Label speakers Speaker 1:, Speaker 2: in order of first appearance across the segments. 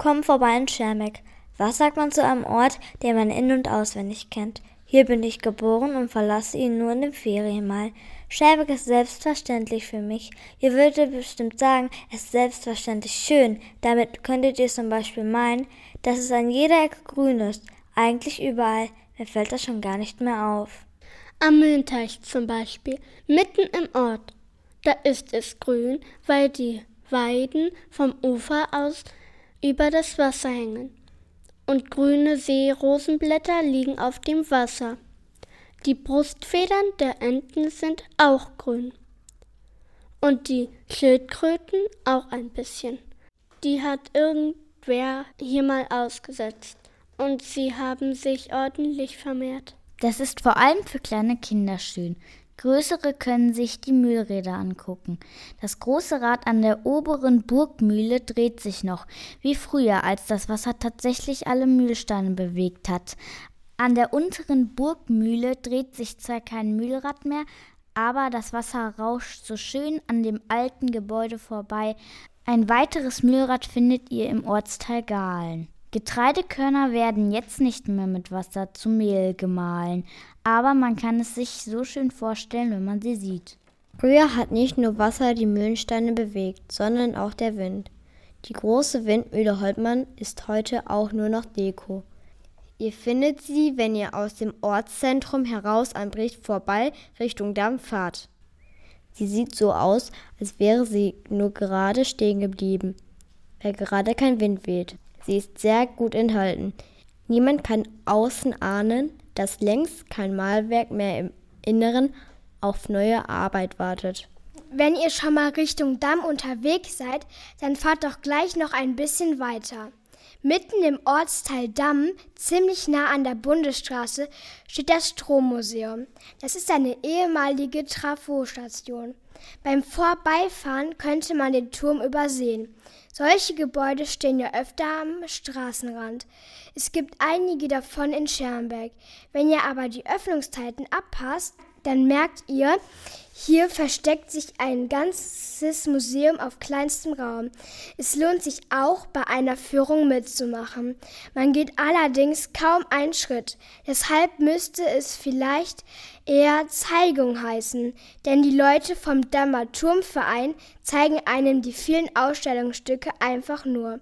Speaker 1: Komm vorbei in Schermeck. Was sagt man zu einem Ort, den man in- und auswendig kennt? Hier bin ich geboren und verlasse ihn nur in den Ferien mal. Scherbeck ist selbstverständlich für mich. Ihr würdet bestimmt sagen, es ist selbstverständlich schön. Damit könntet ihr zum Beispiel meinen, dass es an jeder Ecke grün ist. Eigentlich überall. Mir fällt das schon gar nicht mehr auf.
Speaker 2: Am Mühlenteich zum Beispiel, mitten im Ort. Da ist es grün, weil die Weiden vom Ufer aus über das Wasser hängen. Und grüne Seerosenblätter liegen auf dem Wasser. Die Brustfedern der Enten sind auch grün. Und die Schildkröten auch ein bisschen. Die hat irgendwer hier mal ausgesetzt. Und sie haben sich ordentlich vermehrt.
Speaker 3: Das ist vor allem für kleine Kinder schön. Größere können sich die Mühlräder angucken. Das große Rad an der oberen Burgmühle dreht sich noch, wie früher, als das Wasser tatsächlich alle Mühlsteine bewegt hat. An der unteren Burgmühle dreht sich zwar kein Mühlrad mehr, aber das Wasser rauscht so schön an dem alten Gebäude vorbei. Ein weiteres Mühlrad findet ihr im Ortsteil Gahlen. Getreidekörner werden jetzt nicht mehr mit Wasser zu Mehl gemahlen, aber man kann es sich so schön vorstellen, wenn man sie sieht.
Speaker 4: Früher hat nicht nur Wasser die Mühlensteine bewegt, sondern auch der Wind. Die große Windmühle Holtmann ist heute auch nur noch Deko. Ihr findet sie, wenn ihr aus dem Ortszentrum heraus am Bericht vorbei Richtung Damm fahrt. Sie sieht so aus, als wäre sie nur gerade stehen geblieben, weil gerade kein Wind weht. Sie ist sehr gut enthalten. Niemand kann außen ahnen, dass längst kein Malwerk mehr im Inneren auf neue Arbeit wartet.
Speaker 5: Wenn ihr schon mal Richtung Damm unterwegs seid, dann fahrt doch gleich noch ein bisschen weiter. Mitten im Ortsteil Damm, ziemlich nah an der Bundesstraße, steht das Strommuseum. Das ist eine ehemalige Trafostation. Beim Vorbeifahren könnte man den Turm übersehen. Solche Gebäude stehen ja öfter am Straßenrand. Es gibt einige davon in Schermberg. Wenn ihr aber die Öffnungszeiten abpasst, dann merkt ihr, hier versteckt sich ein ganzes Museum auf kleinstem Raum. Es lohnt sich auch, bei einer Führung mitzumachen. Man geht allerdings kaum einen Schritt. Deshalb müsste es vielleicht eher Zeigung heißen, denn die Leute vom Dammer Turmverein zeigen einem die vielen Ausstellungsstücke einfach nur.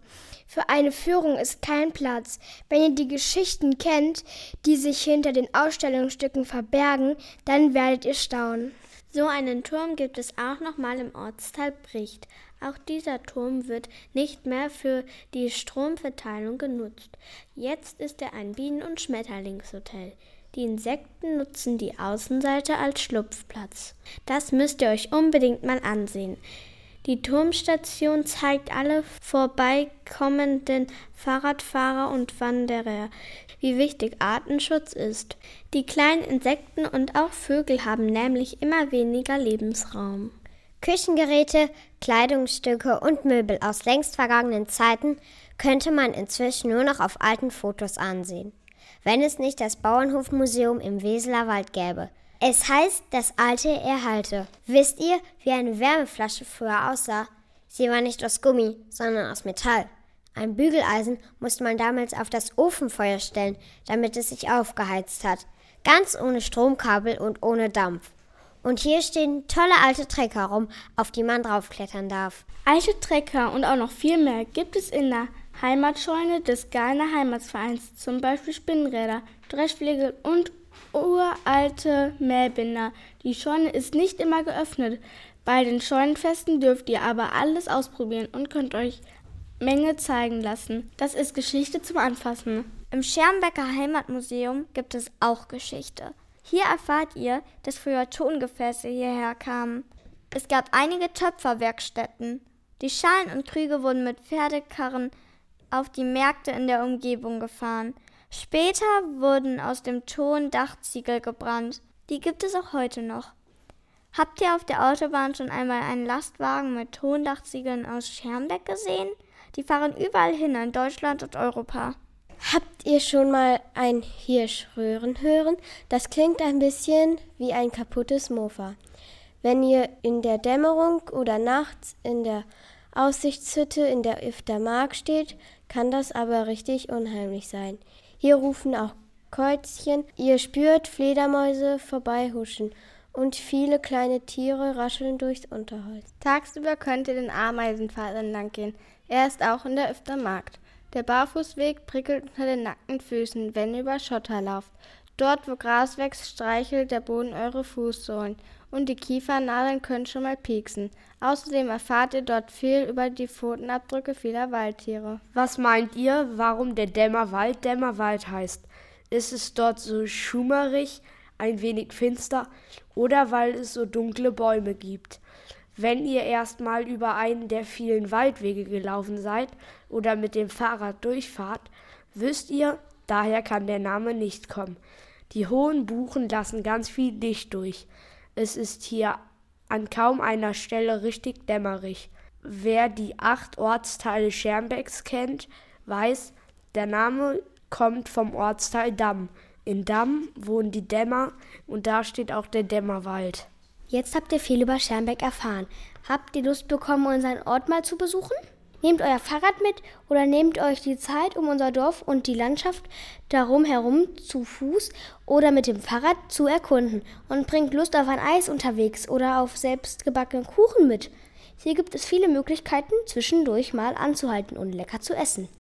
Speaker 5: Für eine Führung ist kein Platz. Wenn ihr die Geschichten kennt, die sich hinter den Ausstellungsstücken verbergen, dann werdet ihr staunen.
Speaker 2: So einen Turm gibt es auch noch mal im Ortsteil Bricht. Auch dieser Turm wird nicht mehr für die Stromverteilung genutzt. Jetzt ist er ein Bienen- und Schmetterlingshotel. Die Insekten nutzen die Außenseite als Schlupfplatz. Das müsst ihr euch unbedingt mal ansehen. Die Turmstation zeigt alle vorbeikommenden Fahrradfahrer und Wanderer, wie wichtig Artenschutz ist. Die kleinen Insekten und auch Vögel haben nämlich immer weniger Lebensraum.
Speaker 4: Küchengeräte, Kleidungsstücke und Möbel aus längst vergangenen Zeiten könnte man inzwischen nur noch auf alten Fotos ansehen, wenn es nicht das Bauernhofmuseum im Weseler Wald gäbe. Es heißt, das Alte erhalte. Wisst ihr, wie eine Wärmeflasche früher aussah? Sie war nicht aus Gummi, sondern aus Metall. Ein Bügeleisen musste man damals auf das Ofenfeuer stellen, damit es sich aufgeheizt hat. Ganz ohne Stromkabel und ohne Dampf. Und hier stehen tolle alte Trecker rum, auf die man draufklettern darf.
Speaker 2: Alte Trecker und auch noch viel mehr gibt es in der Heimatscheune des Gallner Heimatsvereins, zum Beispiel Spinnräder, Dreschflegel und uralte Mähbinder. Die Scheune ist nicht immer geöffnet. Bei den Scheunenfesten dürft ihr aber alles ausprobieren und könnt euch Menge zeigen lassen. Das ist Geschichte zum Anfassen.
Speaker 1: Im Schermbecker Heimatmuseum gibt es auch Geschichte. Hier erfahrt ihr, dass früher Tongefäße hierher kamen. Es gab einige Töpferwerkstätten. Die Schalen und Krüge wurden mit Pferdekarren auf die Märkte in der Umgebung gefahren. Später wurden aus dem Ton Dachziegel gebrannt. Die gibt es auch heute noch. Habt ihr auf der Autobahn schon einmal einen Lastwagen mit Tondachziegeln aus Schermbeck gesehen? Die fahren überall hin in Deutschland und Europa.
Speaker 4: Habt ihr schon mal ein Hirsch röhren hören? Das klingt ein bisschen wie ein kaputtes Mofa. Wenn ihr in der Dämmerung oder nachts in der Aussichtshütte in der Iftermark steht, kann das aber richtig unheimlich sein. Hier rufen auch Käuzchen, ihr spürt Fledermäuse vorbeihuschen und viele kleine Tiere rascheln durchs Unterholz.
Speaker 6: Tagsüber könnt ihr den Ameisenpfad entlang gehen. Er ist auch in der Öftermarkt. Der Barfußweg prickelt unter den nackten Füßen, wenn ihr über Schotter lauft. Dort, wo Gras wächst, streichelt der Boden eure Fußsohlen und die Kiefernadeln können schon mal pieksen. Außerdem erfahrt ihr dort viel über die Pfotenabdrücke vieler Waldtiere.
Speaker 7: Was meint ihr, warum der Dämmerwald Dämmerwald heißt? Ist es dort so schummerig, ein wenig finster oder weil es so dunkle Bäume gibt? Wenn ihr erstmal über einen der vielen Waldwege gelaufen seid oder mit dem Fahrrad durchfahrt, wisst ihr, daher kann der Name nicht kommen. Die hohen Buchen lassen ganz viel Licht durch. Es ist hier an kaum einer Stelle richtig dämmerig. Wer die acht Ortsteile Schermbecks kennt, weiß, der Name kommt vom Ortsteil Damm. In Damm wohnen die Dämmer und da steht auch der Dämmerwald.
Speaker 8: Jetzt habt ihr viel über Schermbeck erfahren. Habt ihr Lust bekommen, unseren Ort mal zu besuchen? Nehmt euer Fahrrad mit oder nehmt euch die Zeit, um unser Dorf und die Landschaft darum herum zu Fuß oder mit dem Fahrrad zu erkunden und bringt Lust auf ein Eis unterwegs oder auf selbstgebackenen Kuchen mit. Hier gibt es viele Möglichkeiten, zwischendurch mal anzuhalten und lecker zu essen.